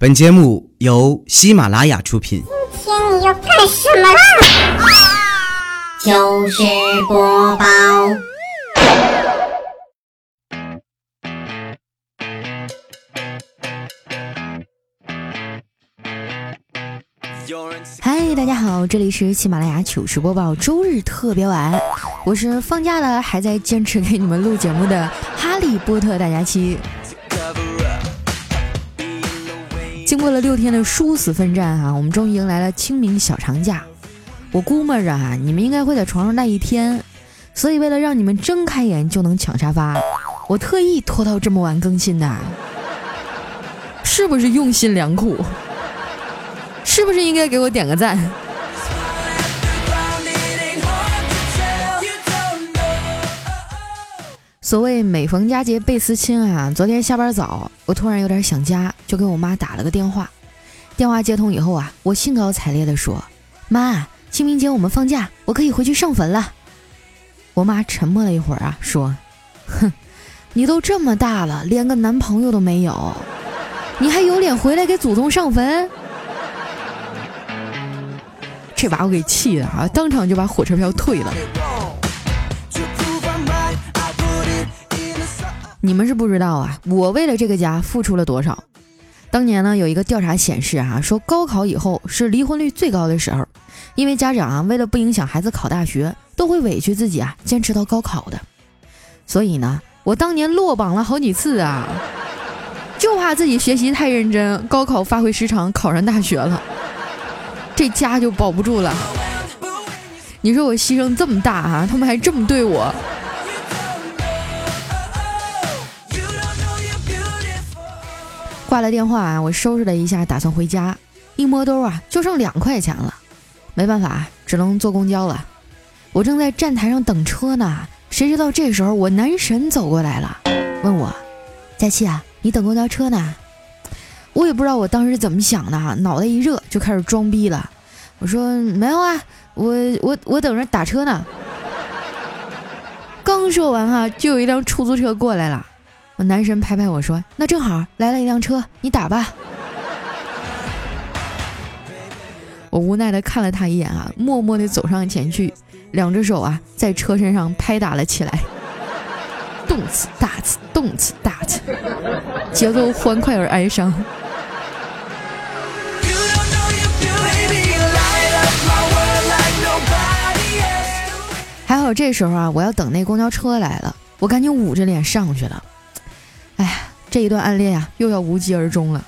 本节目由喜马拉雅出品。今天你要干什么啦？糗事播报。嗨，大家好，这里是喜马拉雅糗事播报周日特别晚，我是放假了还在坚持给你们录节目的哈利波特大家期。过了六天的殊死奋战啊，我们终于迎来了清明小长假。我估摸着啊，你们应该会在床上待一天，所以为了让你们睁开眼就能抢沙发，我特意拖到这么晚更新的，是不是用心良苦？是不是应该给我点个赞？所谓每逢佳节倍思亲啊！昨天下班早，我突然有点想家，就给我妈打了个电话。电话接通以后啊，我兴高采烈地说：“妈，清明节我们放假，我可以回去上坟了。”我妈沉默了一会儿啊，说：“哼，你都这么大了，连个男朋友都没有，你还有脸回来给祖宗上坟？” 这把我给气的啊，当场就把火车票退了。你们是不知道啊，我为了这个家付出了多少。当年呢，有一个调查显示啊，说高考以后是离婚率最高的时候，因为家长啊为了不影响孩子考大学，都会委屈自己啊坚持到高考的。所以呢，我当年落榜了好几次啊，就怕自己学习太认真，高考发挥失常，考上大学了，这家就保不住了。你说我牺牲这么大啊，他们还这么对我。挂了电话啊，我收拾了一下，打算回家。一摸兜啊，就剩两块钱了，没办法，只能坐公交了。我正在站台上等车呢，谁知道这时候我男神走过来了，问我：“佳期啊，你等公交车呢？”我也不知道我当时怎么想的，脑袋一热就开始装逼了。我说：“没有啊，我我我等着打车呢。”刚说完哈，就有一辆出租车过来了。我男神拍拍我说：“那正好来了一辆车，你打吧。”我无奈的看了他一眼啊，默默的走上前去，两只手啊在车身上拍打了起来，动次打次，动次打次，节奏欢快而哀伤。还好这时候啊，我要等那公交车来了，我赶紧捂着脸上去了。这一段暗恋呀，又要无疾而终了。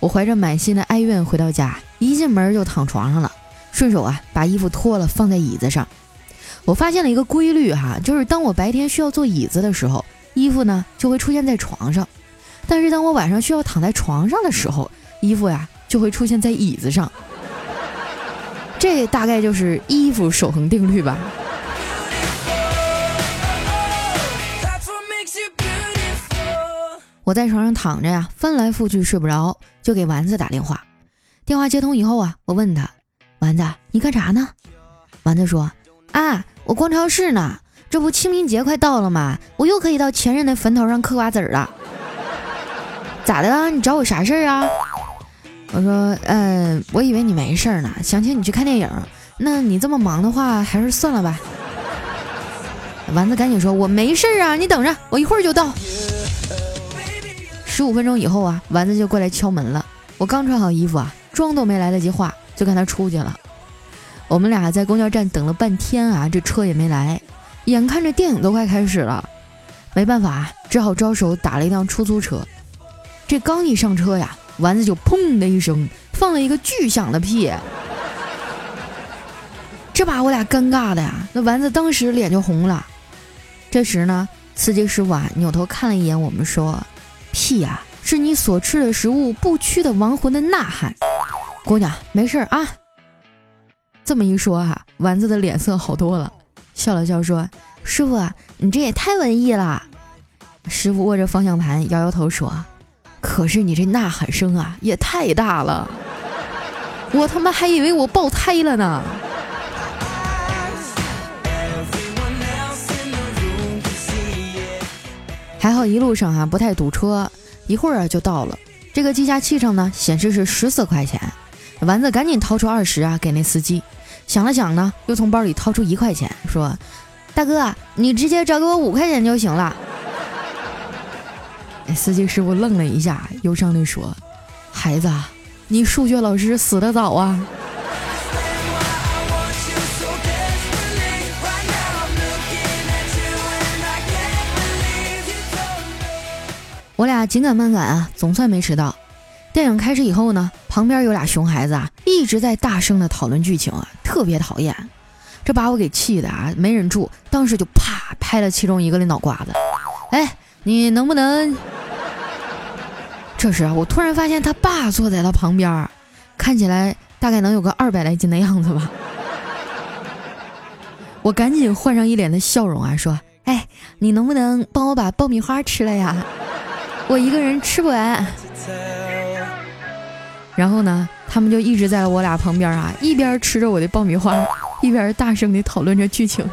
我怀着满心的哀怨回到家，一进门就躺床上了，顺手啊把衣服脱了放在椅子上。我发现了一个规律哈，就是当我白天需要坐椅子的时候，衣服呢就会出现在床上；但是当我晚上需要躺在床上的时候，衣服呀就会出现在椅子上。这大概就是衣服守恒定律吧。我在床上躺着呀，翻来覆去睡不着，就给丸子打电话。电话接通以后啊，我问他：“丸子，你干啥呢？”丸子说：“啊，我逛超市呢。这不清明节快到了吗？我又可以到前任的坟头上嗑瓜子了。咋的了？你找我啥事儿啊？”我说：“嗯，我以为你没事儿呢，想请你去看电影。那你这么忙的话，还是算了吧。”丸子赶紧说：“我没事儿啊，你等着，我一会儿就到。”十五分钟以后啊，丸子就过来敲门了。我刚穿好衣服啊，妆都没来得及化，就看他出去了。我们俩在公交站等了半天啊，这车也没来。眼看着电影都快开始了，没办法，只好招手打了一辆出租车。这刚一上车呀，丸子就砰的一声放了一个巨响的屁，这把我俩尴尬的呀。那丸子当时脸就红了。这时呢，司机师傅啊扭头看了一眼我们，说。屁呀，是你所吃的食物不屈的亡魂的呐喊。姑娘，没事啊。这么一说哈，丸子的脸色好多了，笑了笑说：“师傅，你这也太文艺了。”师傅握着方向盘，摇摇头说：“可是你这呐喊声啊，也太大了，我他妈还以为我爆胎了呢。”还好一路上啊不太堵车，一会儿啊就到了。这个计价器上呢显示是十四块钱。丸子赶紧掏出二十啊，给那司机。想了想呢，又从包里掏出一块钱，说：“大哥，你直接找给我五块钱就行了。”哎，司机师傅愣了一下，忧伤地说：“孩子，你数学老师死得早啊。”我俩紧赶慢赶啊，总算没迟到。电影开始以后呢，旁边有俩熊孩子啊，一直在大声的讨论剧情啊，特别讨厌。这把我给气的啊，没忍住，当时就啪拍了其中一个的脑瓜子。哎，你能不能？这时啊，我突然发现他爸坐在他旁边，看起来大概能有个二百来斤的样子吧。我赶紧换上一脸的笑容啊，说：“哎，你能不能帮我把爆米花吃了呀？我一个人吃不完。”然后呢，他们就一直在我俩旁边啊，一边吃着我的爆米花，一边大声的讨论着剧情。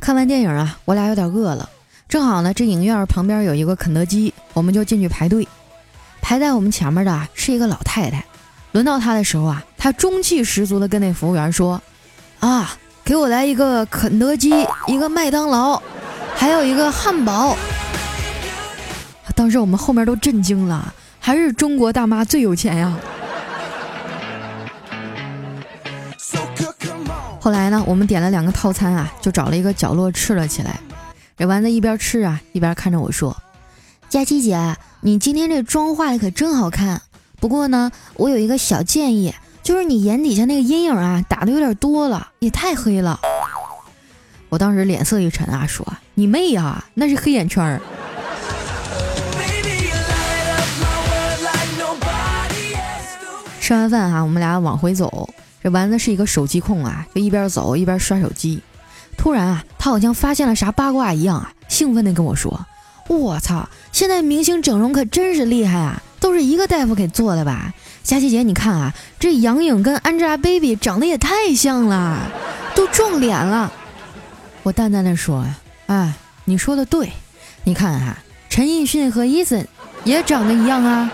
看完电影啊，我俩有点饿了，正好呢，这影院旁边有一个肯德基，我们就进去排队。排在我们前面的是一个老太太，轮到她的时候啊，她中气十足的跟那服务员说：“啊。”给我来一个肯德基，一个麦当劳，还有一个汉堡。当时我们后面都震惊了，还是中国大妈最有钱呀！后来呢，我们点了两个套餐啊，就找了一个角落吃了起来。这丸子一边吃啊，一边看着我说：“佳琪姐，你今天这妆化的可真好看。不过呢，我有一个小建议。”就是你眼底下那个阴影啊，打的有点多了，也太黑了。我当时脸色一沉啊，说：“你妹呀，那是黑眼圈。” 吃完饭哈，我们俩往回走。这丸子是一个手机控啊，就一边走一边刷手机。突然啊，他好像发现了啥八卦一样啊，兴奋地跟我说：“我操，现在明星整容可真是厉害啊，都是一个大夫给做的吧？”佳琪姐，你看啊，这杨颖跟 Angelababy 长得也太像了，都撞脸了。我淡淡的说：“哎，你说的对，你看哈，陈奕迅和 Eason 也长得一样啊。”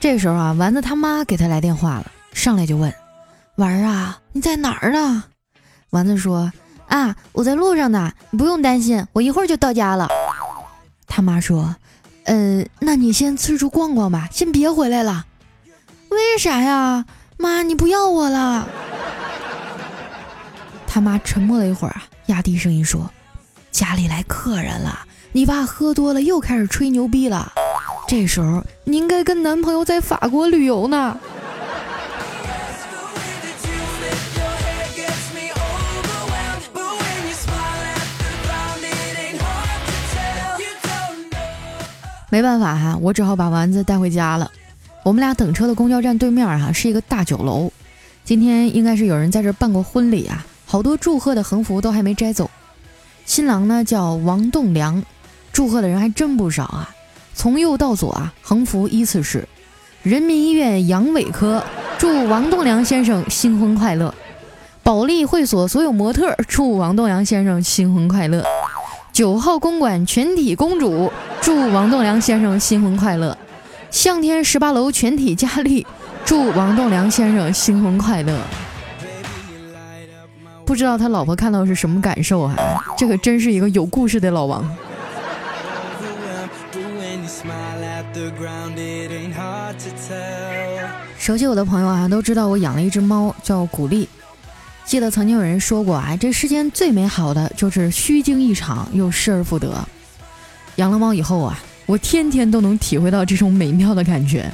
这时候啊，丸子他妈给他来电话了，上来就问：“丸儿啊，你在哪儿呢？”丸子说。啊，我在路上呢，你不用担心，我一会儿就到家了。他妈说：“呃，那你先四处逛逛吧，先别回来了。”为啥呀？妈，你不要我了？他妈沉默了一会儿啊，压低声音说：“家里来客人了，你爸喝多了又开始吹牛逼了。这时候你应该跟男朋友在法国旅游呢。”没办法哈，我只好把丸子带回家了。我们俩等车的公交站对面哈是一个大酒楼，今天应该是有人在这办过婚礼啊，好多祝贺的横幅都还没摘走。新郎呢叫王栋梁，祝贺的人还真不少啊。从右到左啊，横幅依次是：人民医院阳痿科祝王栋梁先生新婚快乐；保利会所所有模特祝王栋梁先生新婚快乐；九号公馆全体公主。祝王栋梁先生新婚快乐！向天十八楼全体佳丽，祝王栋梁先生新婚快乐！不知道他老婆看到是什么感受啊？这可真是一个有故事的老王。熟悉我的朋友啊，都知道我养了一只猫，叫古丽。记得曾经有人说过啊，这世间最美好的就是虚惊一场又失而复得。养了猫以后啊，我天天都能体会到这种美妙的感觉。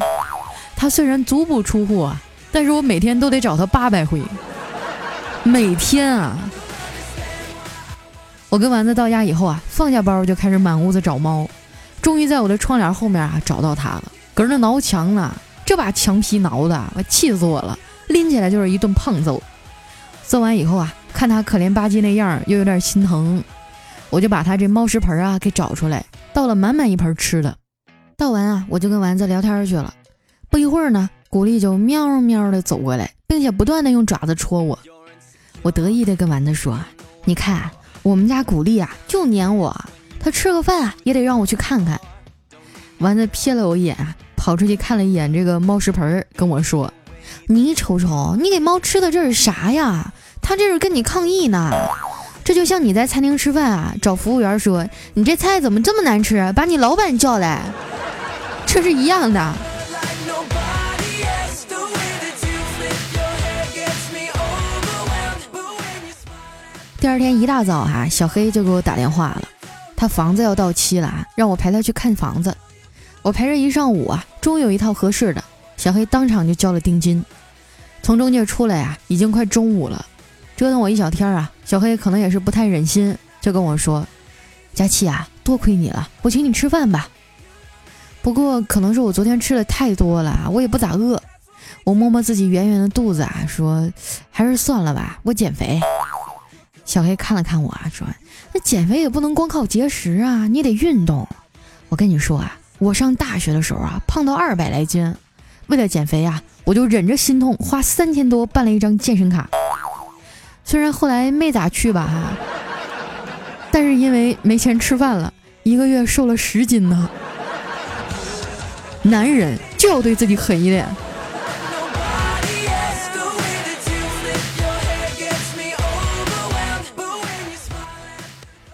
它虽然足不出户啊，但是我每天都得找它八百回。每天啊，我跟丸子到家以后啊，放下包就开始满屋子找猫，终于在我的窗帘后面啊找到它了，搁那挠墙呢。这把墙皮挠的，我气死我了，拎起来就是一顿胖揍。揍完以后啊，看它可怜吧唧那样，又有点心疼。我就把他这猫食盆啊给找出来，倒了满满一盆吃的。倒完啊，我就跟丸子聊天去了。不一会儿呢，古丽就喵喵的走过来，并且不断的用爪子戳我。我得意的跟丸子说：“你看，我们家古丽啊，就黏我，他吃个饭啊也得让我去看看。”丸子瞥了我一眼，跑出去看了一眼这个猫食盆，跟我说：“你瞅瞅，你给猫吃的这是啥呀？它这是跟你抗议呢。这就像你在餐厅吃饭啊，找服务员说你这菜怎么这么难吃，把你老板叫来，这是一样的。”第二天一大早哈，小黑就给我打电话了，他房子要到期了，让我陪他去看房子。我陪着一上午啊，终于有一套合适的，小黑当场就交了定金。从中介出来呀，已经快中午了，折腾我一小天啊，小黑可能也是不太忍心，就跟我说：“佳琪啊，多亏你了，我请你吃饭吧。”不过可能是我昨天吃的太多了，我也不咋饿。我摸摸自己圆圆的肚子啊，说：“还是算了吧，我减肥。”小黑看了看我啊，说：“那减肥也不能光靠节食啊，你得运动。我跟你说啊，我上大学的时候啊，胖到二百来斤，为了减肥啊，我就忍着心痛花三千多办了一张健身卡。虽然后来没咋去吧哈，但是因为没钱吃饭了，一个月瘦了十斤呢。男人就要对自己狠一点。”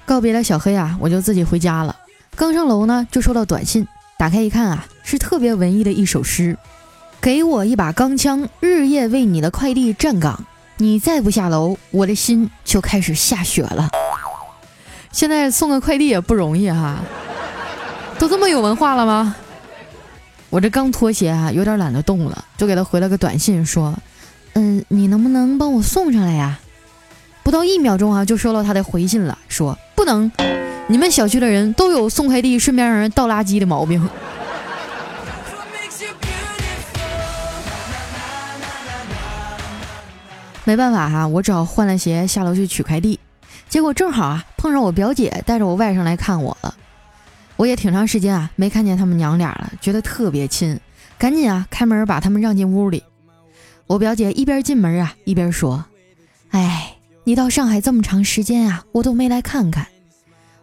告别了小黑啊，我就自己回家了。刚上楼呢，就收到短信，打开一看啊，是特别文艺的一首诗：“给我一把钢枪，日夜为你的快递站岗。你再不下楼，我的心就开始下雪了。”现在送个快递也不容易哈，都这么有文化了吗？我这刚脱鞋啊，有点懒得动了，就给他回了个短信说：“嗯，你能不能帮我送上来呀？”不到一秒钟啊，就收到他的回信了，说不能，你们小区的人都有送快递顺便让人倒垃圾的毛病。没办法哈，我只好换了鞋下楼去取快递，结果正好啊碰上我表姐带着我外甥来看我了，我也挺长时间啊没看见他们娘俩了，觉得特别亲，赶紧啊开门把他们让进屋里。我表姐一边进门啊一边说：“哎。”你到上海这么长时间啊，我都没来看看。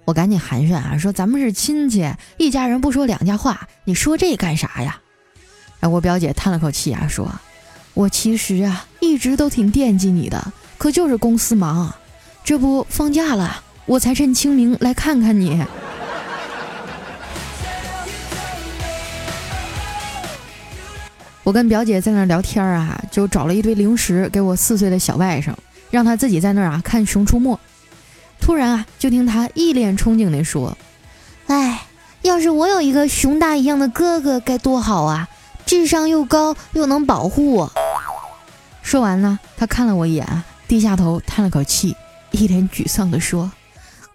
我赶紧寒暄啊，说咱们是亲戚，一家人不说两家话，你说这干啥呀？哎，我表姐叹了口气啊，说：“我其实啊，一直都挺惦记你的，可就是公司忙，这不放假了，我才趁清明来看看你。”我跟表姐在那儿聊天啊，就找了一堆零食给我四岁的小外甥。让他自己在那儿啊看《熊出没》，突然啊，就听他一脸憧憬地说：“哎，要是我有一个熊大一样的哥哥该多好啊！智商又高又能保护我。”说完呢，他看了我一眼啊，低下头叹了口气，一脸沮丧地说：“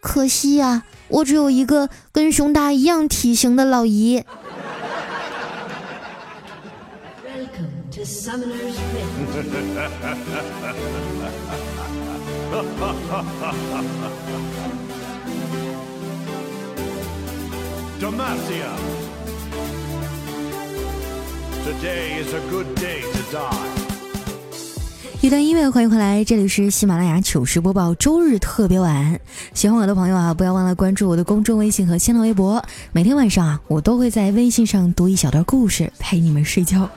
可惜呀，我只有一个跟熊大一样体型的老姨。” Demacia. Today is a good day to die. 一段音乐，欢迎回来，这里是喜马拉雅糗事播报周日特别晚。喜欢我的朋友啊，不要忘了关注我的公众微信和新浪微博。每天晚上啊，我都会在微信上读一小段故事，陪你们睡觉。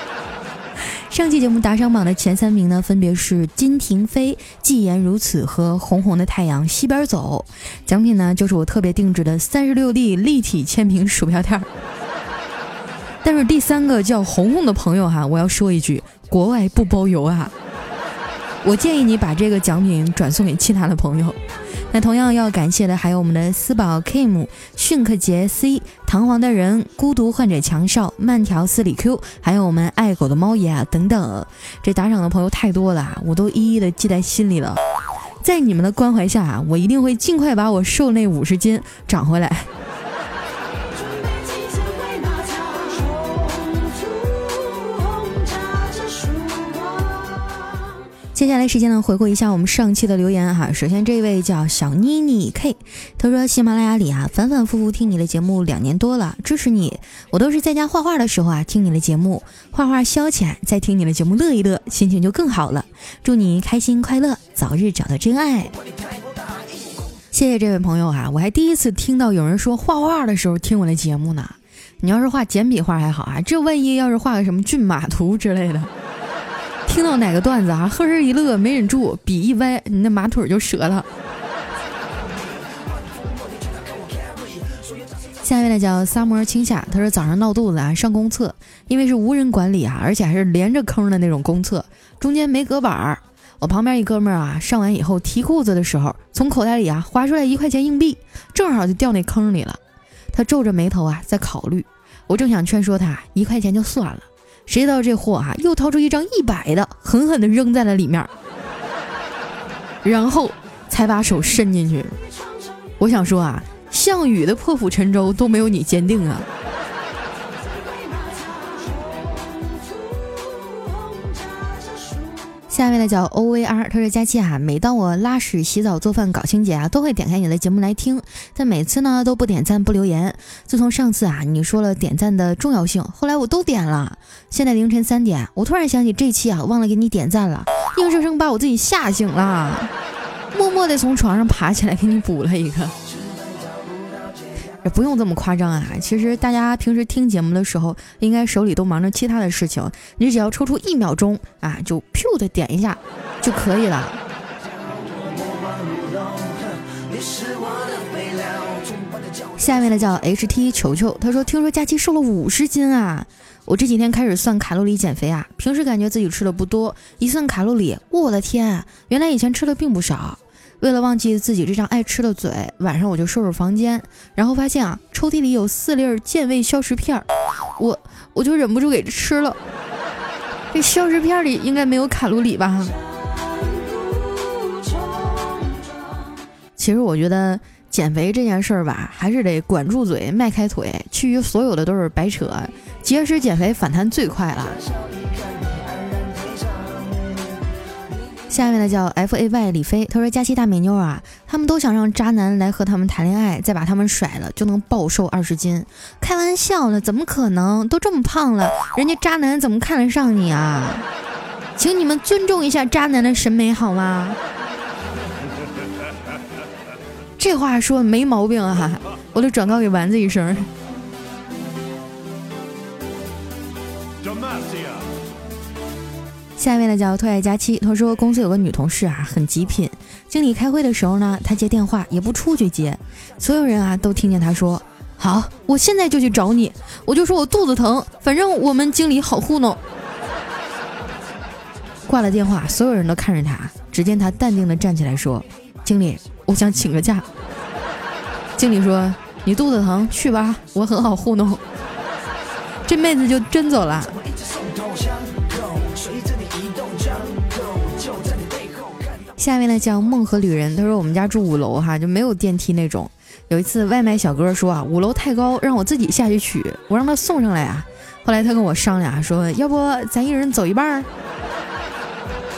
上期节目打赏榜的前三名呢，分别是金婷飞、既言如此和红红的太阳西边走。奖品呢，就是我特别定制的三十六 D 立体签名鼠标垫。但是第三个叫红红的朋友哈，我要说一句，国外不包邮啊。我建议你把这个奖品转送给其他的朋友。那同样要感谢的还有我们的思宝 Kim、逊克杰 C、堂皇的人、孤独患者强少、慢条斯理 Q，还有我们爱狗的猫爷啊等等。这打赏的朋友太多了，我都一一的记在心里了。在你们的关怀下啊，我一定会尽快把我瘦那五十斤长回来。接下来时间呢，回顾一下我们上期的留言哈。首先这位叫小妮妮 K，他说喜马拉雅里啊，反反复复听你的节目两年多了，支持你。我都是在家画画的时候啊，听你的节目，画画消遣，再听你的节目乐一乐，心情就更好了。祝你开心快乐，早日找到真爱。谢谢这位朋友啊，我还第一次听到有人说画画的时候听我的节目呢。你要是画简笔画还好啊，这万一要是画个什么骏马图之类的。听到哪个段子啊，呵呵一乐，没忍住，笔一歪，你那马腿就折了。下一位呢叫萨摩青夏，他说早上闹肚子啊，上公厕，因为是无人管理啊，而且还是连着坑的那种公厕，中间没隔板儿。我旁边一哥们儿啊，上完以后提裤子的时候，从口袋里啊划出来一块钱硬币，正好就掉那坑里了。他皱着眉头啊，在考虑。我正想劝说他一块钱就算了。谁知道这货啊，又掏出一张一百的，狠狠地扔在了里面，然后才把手伸进去。我想说啊，项羽的破釜沉舟都没有你坚定啊。下面的叫 O V R，他说佳期啊，每当我拉屎、洗澡、做饭、搞清洁啊，都会点开你的节目来听，但每次呢都不点赞、不留言。自从上次啊你说了点赞的重要性，后来我都点了。现在凌晨三点，我突然想起这期啊忘了给你点赞了，硬生生把我自己吓醒了，默默地从床上爬起来给你补了一个。也不用这么夸张啊！其实大家平时听节目的时候，应该手里都忙着其他的事情，你只要抽出一秒钟啊，就噗的点一下就可以了。下面的叫 H T 球球，他说：“听说假期瘦了五十斤啊！我这几天开始算卡路里减肥啊，平时感觉自己吃的不多，一算卡路里，我的天，原来以前吃的并不少。”为了忘记自己这张爱吃的嘴，晚上我就收拾房间，然后发现啊，抽屉里有四粒健胃消食片儿，我我就忍不住给吃了。这消食片里应该没有卡路里吧？其实我觉得减肥这件事儿吧，还是得管住嘴，迈开腿，其余所有的都是白扯。节食减肥反弹最快了。下面的叫 F A Y 李飞，他说：“佳期大美妞啊，他们都想让渣男来和他们谈恋爱，再把他们甩了，就能暴瘦二十斤。开玩笑呢，怎么可能？都这么胖了，人家渣男怎么看得上你啊？请你们尊重一下渣男的审美好吗？这话说没毛病啊，我得转告给丸子一声。”下面的叫特爱佳期，他说公司有个女同事啊，很极品。经理开会的时候呢，他接电话也不出去接，所有人啊都听见他说：“好，我现在就去找你。”我就说我肚子疼，反正我们经理好糊弄。挂了电话，所有人都看着他，只见他淡定的站起来说：“经理，我想请个假。”经理说：“你肚子疼，去吧，我很好糊弄。”这妹子就真走了。下面呢叫梦和旅人，他说我们家住五楼哈，就没有电梯那种。有一次外卖小哥说啊，五楼太高，让我自己下去取，我让他送上来啊。后来他跟我商量说，要不咱一人走一半儿？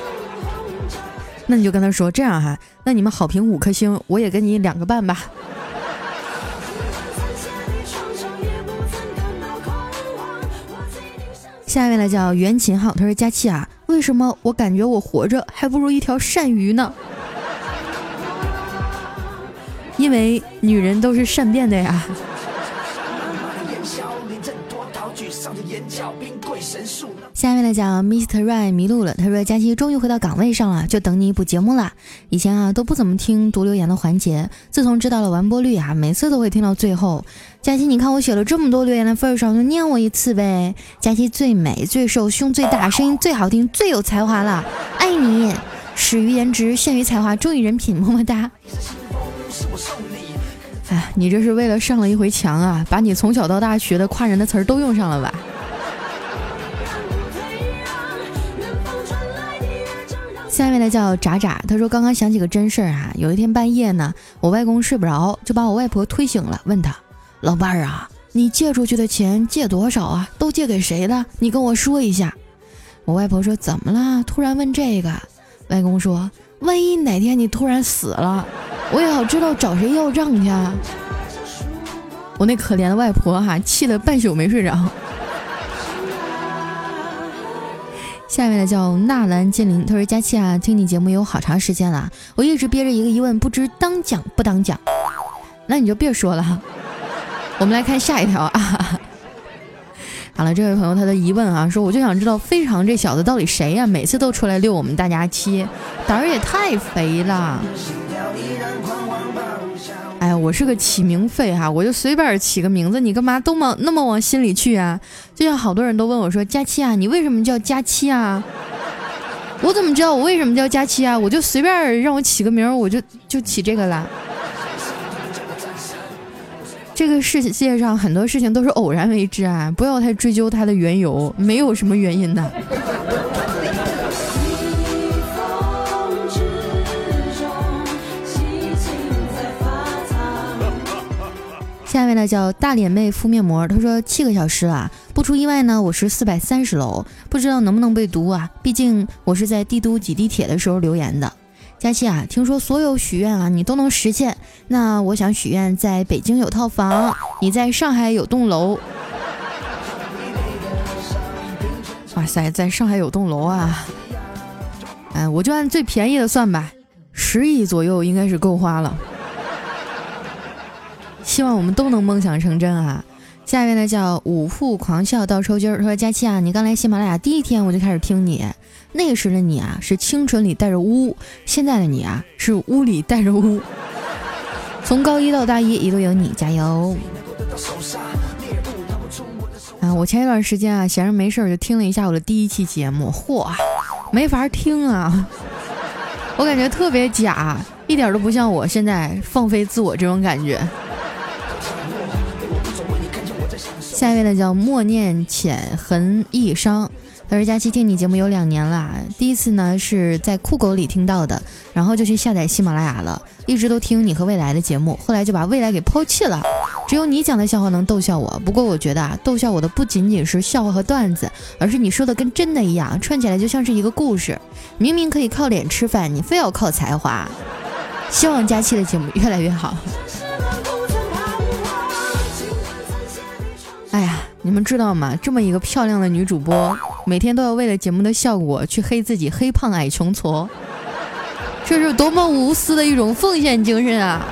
那你就跟他说这样哈，那你们好评五颗星，我也给你两个半吧。下一位呢叫袁琴浩，他说佳期啊。为什么我感觉我活着还不如一条鳝鱼呢？因为女人都是善变的呀。下面来讲，Mr. Right 迷路了。他说：“佳期终于回到岗位上了，就等你补节目了。以前啊都不怎么听读留言的环节，自从知道了完播率啊，每次都会听到最后。佳期，你看我写了这么多留言的份上，就念我一次呗。佳期最美、最瘦、胸最大、声音最好听、最有才华了，爱你！始于颜值，陷于才华，忠于人品，么么哒。哎，你这是为了上了一回墙啊，把你从小到大学的夸人的词儿都用上了吧？”下面的叫渣渣，他说刚刚想起个真事儿啊，有一天半夜呢，我外公睡不着，就把我外婆推醒了，问他老伴儿啊，你借出去的钱借多少啊？都借给谁了？你跟我说一下。我外婆说怎么了？突然问这个？外公说：“万一哪天你突然死了，我也好知道找谁要账去。”我那可怜的外婆哈，气得半宿没睡着。下面的叫纳兰金灵，他说：“佳期啊，听你节目有好长时间了，我一直憋着一个疑问，不知当讲不当讲。那你就别说了，我们来看下一条啊。”好了，这位朋友他的疑问啊，说我就想知道非常这小子到底谁呀？每次都出来遛我们大家期，胆儿也太肥了。哎呀，我是个起名费哈，我就随便起个名字，你干嘛都往那么往心里去啊？就像好多人都问我说：“佳期啊，你为什么叫佳期啊？”我怎么知道我为什么叫佳期啊？我就随便让我起个名，我就就起这个了。这个世界上很多事情都是偶然为之啊，不要太追究它的缘由，没有什么原因的。下面呢叫大脸妹敷面膜，她说七个小时啊，不出意外呢，我是四百三十楼，不知道能不能被读啊？毕竟我是在帝都挤地铁的时候留言的。佳期啊，听说所有许愿啊你都能实现，那我想许愿在北京有套房，你在上海有栋楼。哇塞，在上海有栋楼啊！哎，我就按最便宜的算吧，十亿左右应该是够花了。希望我们都能梦想成真啊！下一位呢叫五副狂笑到抽筋儿，说佳期啊，你刚来喜马拉雅第一天我就开始听你。那时的你啊，是清纯里带着污；现在的你啊，是污里带着污。从高一到大一，一路有你，加油！啊，我前一段时间啊，闲着没事儿就听了一下我的第一期节目，嚯，没法听啊！我感觉特别假，一点都不像我现在放飞自我这种感觉。下一位呢，叫默念浅痕易伤。他说：“佳期听你节目有两年了，第一次呢是在酷狗里听到的，然后就去下载喜马拉雅了，一直都听你和未来的节目，后来就把未来给抛弃了。只有你讲的笑话能逗笑我。不过我觉得啊，逗笑我的不仅仅是笑话和段子，而是你说的跟真的一样，串起来就像是一个故事。明明可以靠脸吃饭，你非要靠才华。希望佳期的节目越来越好。哎呀，你们知道吗？这么一个漂亮的女主播。”每天都要为了节目的效果去黑自己黑胖矮穷矬，这是多么无私的一种奉献精神啊！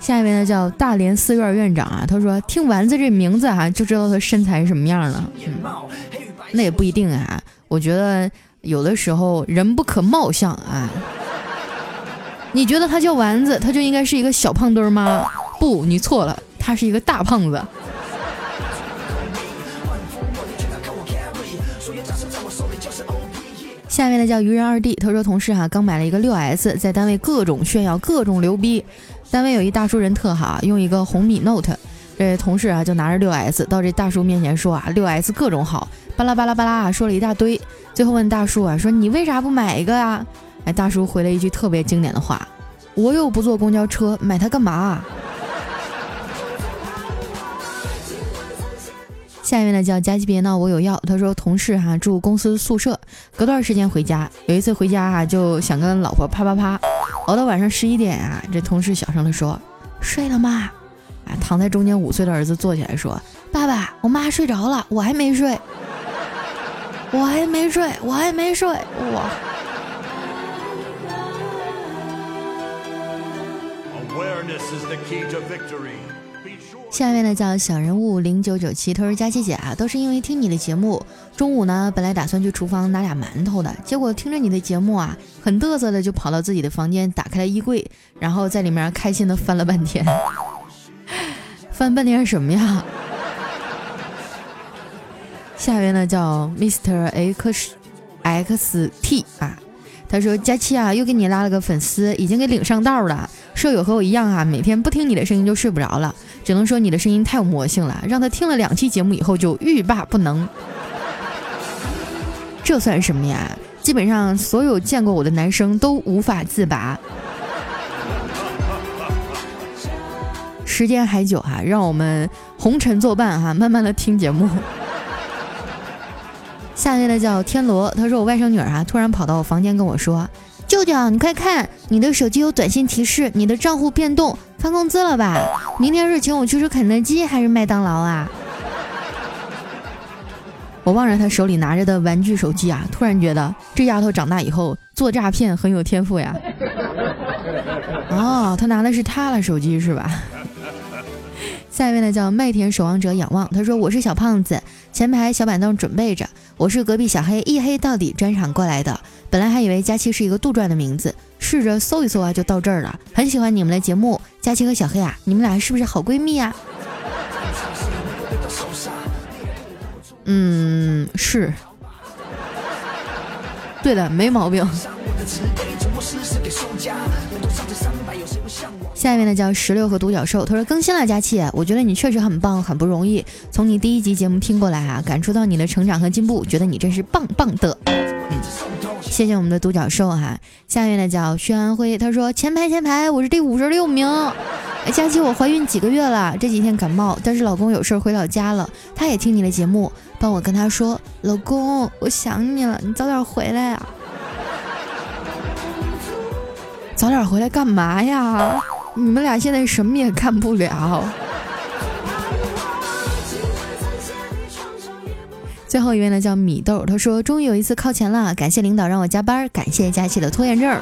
下一位呢叫大连寺院院长啊，他说听丸子这名字啊就知道他身材什么样了。那也不一定啊，我觉得有的时候人不可貌相啊。你觉得他叫丸子，他就应该是一个小胖墩吗？不，你错了，他是一个大胖子。下面的叫愚人二弟，他说同事哈刚买了一个六 S，在单位各种炫耀，各种牛逼。单位有一大叔人特好，用一个红米 Note，这同事啊就拿着六 S 到这大叔面前说啊，六 S 各种好，巴拉巴拉巴拉说了一大堆。最后问大叔啊，说你为啥不买一个呀？哎，大叔回了一句特别经典的话，我又不坐公交车，买它干嘛？下一位呢叫佳琪别闹，我有药。他说同事哈住公司宿舍，隔段时间回家。有一次回家哈就想跟老婆啪啪啪，熬到晚上十一点啊，这同事小声的说：“睡了吗？”啊，躺在中间五岁的儿子坐起来说：“爸爸，我妈睡着了，我还没睡，我还没睡，我还没睡。”哇！下一位呢叫小人物零九九七，他说佳琪姐啊，都是因为听你的节目。中午呢，本来打算去厨房拿俩馒头的，结果听着你的节目啊，很嘚瑟的就跑到自己的房间，打开了衣柜，然后在里面开心的翻了半天。翻半天什么呀？下一位呢叫 Mr X X T 啊，他说佳期啊，又给你拉了个粉丝，已经给领上道了。舍友和我一样啊，每天不听你的声音就睡不着了。只能说你的声音太有魔性了，让他听了两期节目以后就欲罢不能。这算什么呀？基本上所有见过我的男生都无法自拔。时间还久哈，让我们红尘作伴哈，慢慢的听节目。下一位呢叫天罗，他说我外甥女儿啊，突然跑到我房间跟我说：“舅舅，你快看，你的手机有短信提示，你的账户变动，发工资了吧？明天是请我去吃肯德基还是麦当劳啊？”我望着他手里拿着的玩具手机啊，突然觉得这丫头长大以后做诈骗很有天赋呀。哦，他拿的是他的手机是吧？下一位呢叫麦田守望者仰望，他说我是小胖子，前排小板凳准备着。我是隔壁小黑一黑到底专场过来的，本来还以为佳期是一个杜撰的名字，试着搜一搜啊就到这儿了。很喜欢你们的节目，佳期和小黑啊，你们俩是不是好闺蜜啊？嗯，是，对的，没毛病。下一位呢叫石榴和独角兽，他说更新了佳期，我觉得你确实很棒，很不容易。从你第一集节目听过来啊，感受到你的成长和进步，觉得你真是棒棒的。谢谢我们的独角兽哈。下一位呢叫薛安辉，他说前排前排，我是第五十六名。佳期，我怀孕几个月了，这几天感冒，但是老公有事回老家了，他也听你的节目，帮我跟他说，老公，我想你了，你早点回来啊。早点回来干嘛呀？你们俩现在什么也干不了。最后一位呢叫米豆，他说终于有一次靠前了，感谢领导让我加班，感谢佳期的拖延症。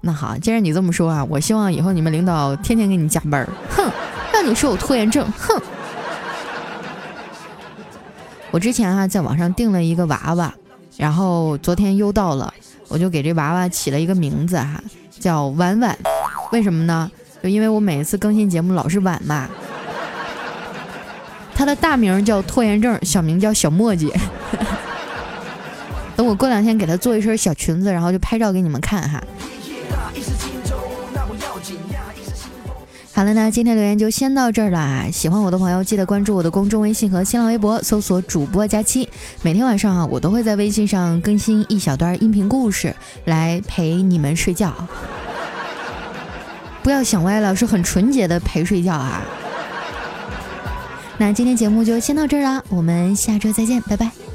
那好，既然你这么说啊，我希望以后你们领导天天给你加班。哼，让你说我拖延症，哼。我之前啊在网上订了一个娃娃，然后昨天邮到了。我就给这娃娃起了一个名字哈，叫婉婉。为什么呢？就因为我每一次更新节目老是晚嘛。他的大名叫拖延症，小名叫小墨迹。等我过两天给他做一身小裙子，然后就拍照给你们看哈。好了，那今天留言就先到这儿了。喜欢我的朋友，记得关注我的公众微信和新浪微博，搜索主播佳期。每天晚上啊，我都会在微信上更新一小段音频故事，来陪你们睡觉。不要想歪了，是很纯洁的陪睡觉啊。那今天节目就先到这儿了，我们下周再见，拜拜。